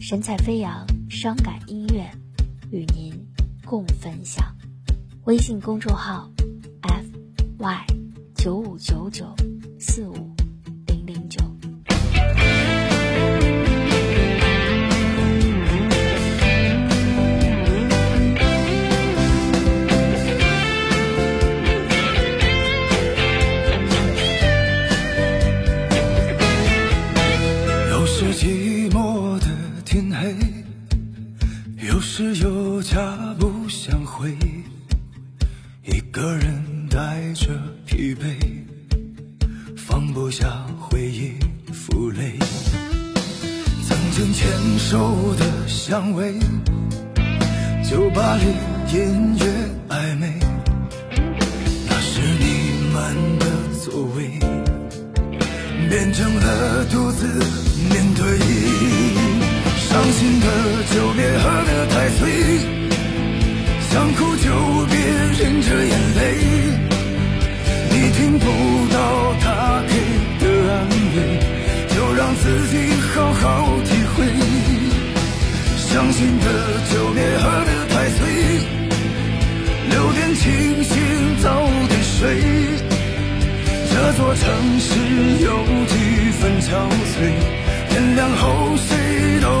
神采飞扬，伤感音乐与您共分享。微信公众号：f y 九五九九四五零零九。有时寂不相会，一个人带着疲惫，放不下回忆负累。曾经牵手的香味，酒吧里音乐暧昧，那是你们的座位。变成了独自面对，伤心的酒别喝得太醉，伤心的酒别喝得太醉，留点清醒早点睡。这座城市有几分憔悴，天亮后谁都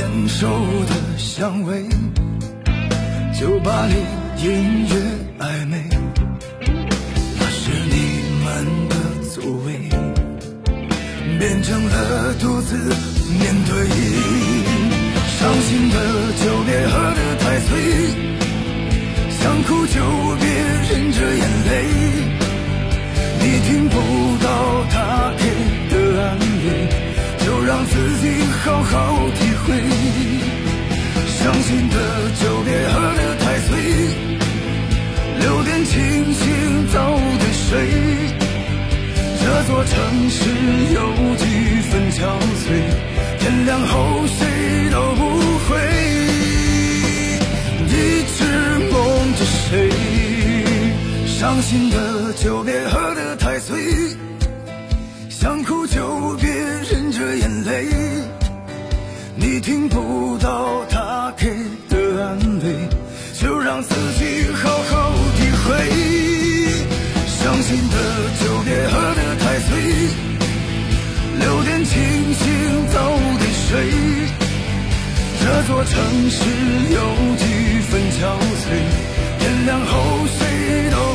烟抽的香味，酒吧里音乐暧昧，那是你们的座位，变成了独自面对。伤心的酒别喝的城市有几分憔悴，天亮后谁都不会一直梦着谁。伤心的酒别喝得太醉。想哭就别忍着眼泪，你听不到酒别喝得太醉，留点清醒早点睡。这座城市有几分憔悴，天亮后谁都？